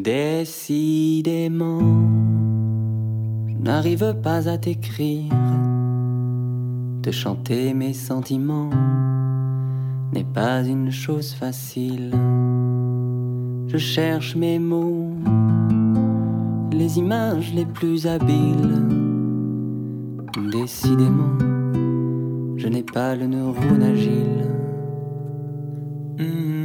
Décidément, je n'arrive pas à t'écrire, de chanter mes sentiments n'est pas une chose facile. Je cherche mes mots, les images les plus habiles. Décidément, je n'ai pas le neurone agile. Hmm.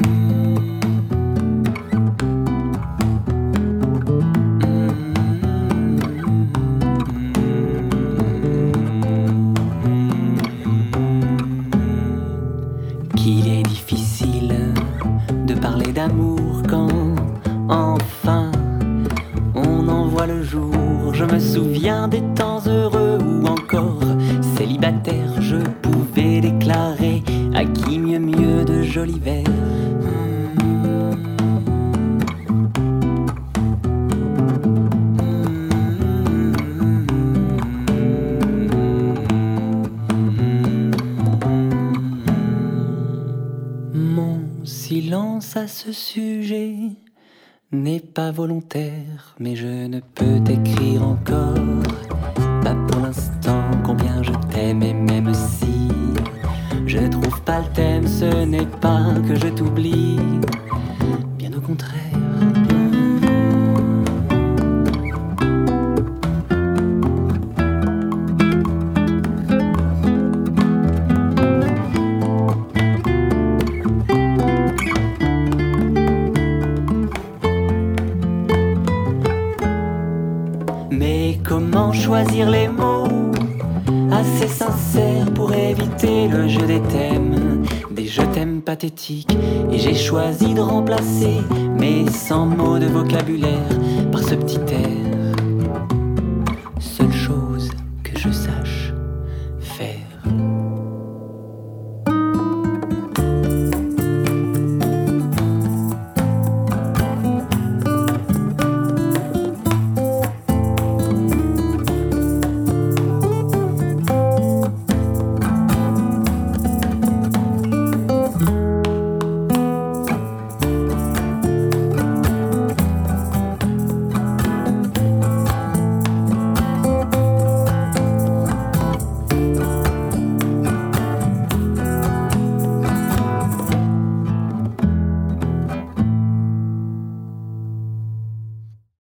Quand enfin on en voit le jour. Je me souviens des temps heureux où encore célibataire je pouvais déclarer à qui mieux mieux de jolis vers. Silence à ce sujet n'est pas volontaire, mais je ne peux t'écrire encore. Pas pour l'instant combien je t'aime et même si je trouve pas le thème, ce n'est pas que je t'oublie, bien au contraire. Comment choisir les mots assez sincères pour éviter le jeu des thèmes, des jeux t'aime pathétiques Et j'ai choisi de remplacer mes 100 mots de vocabulaire par ce petit air. Seule chose que je sache.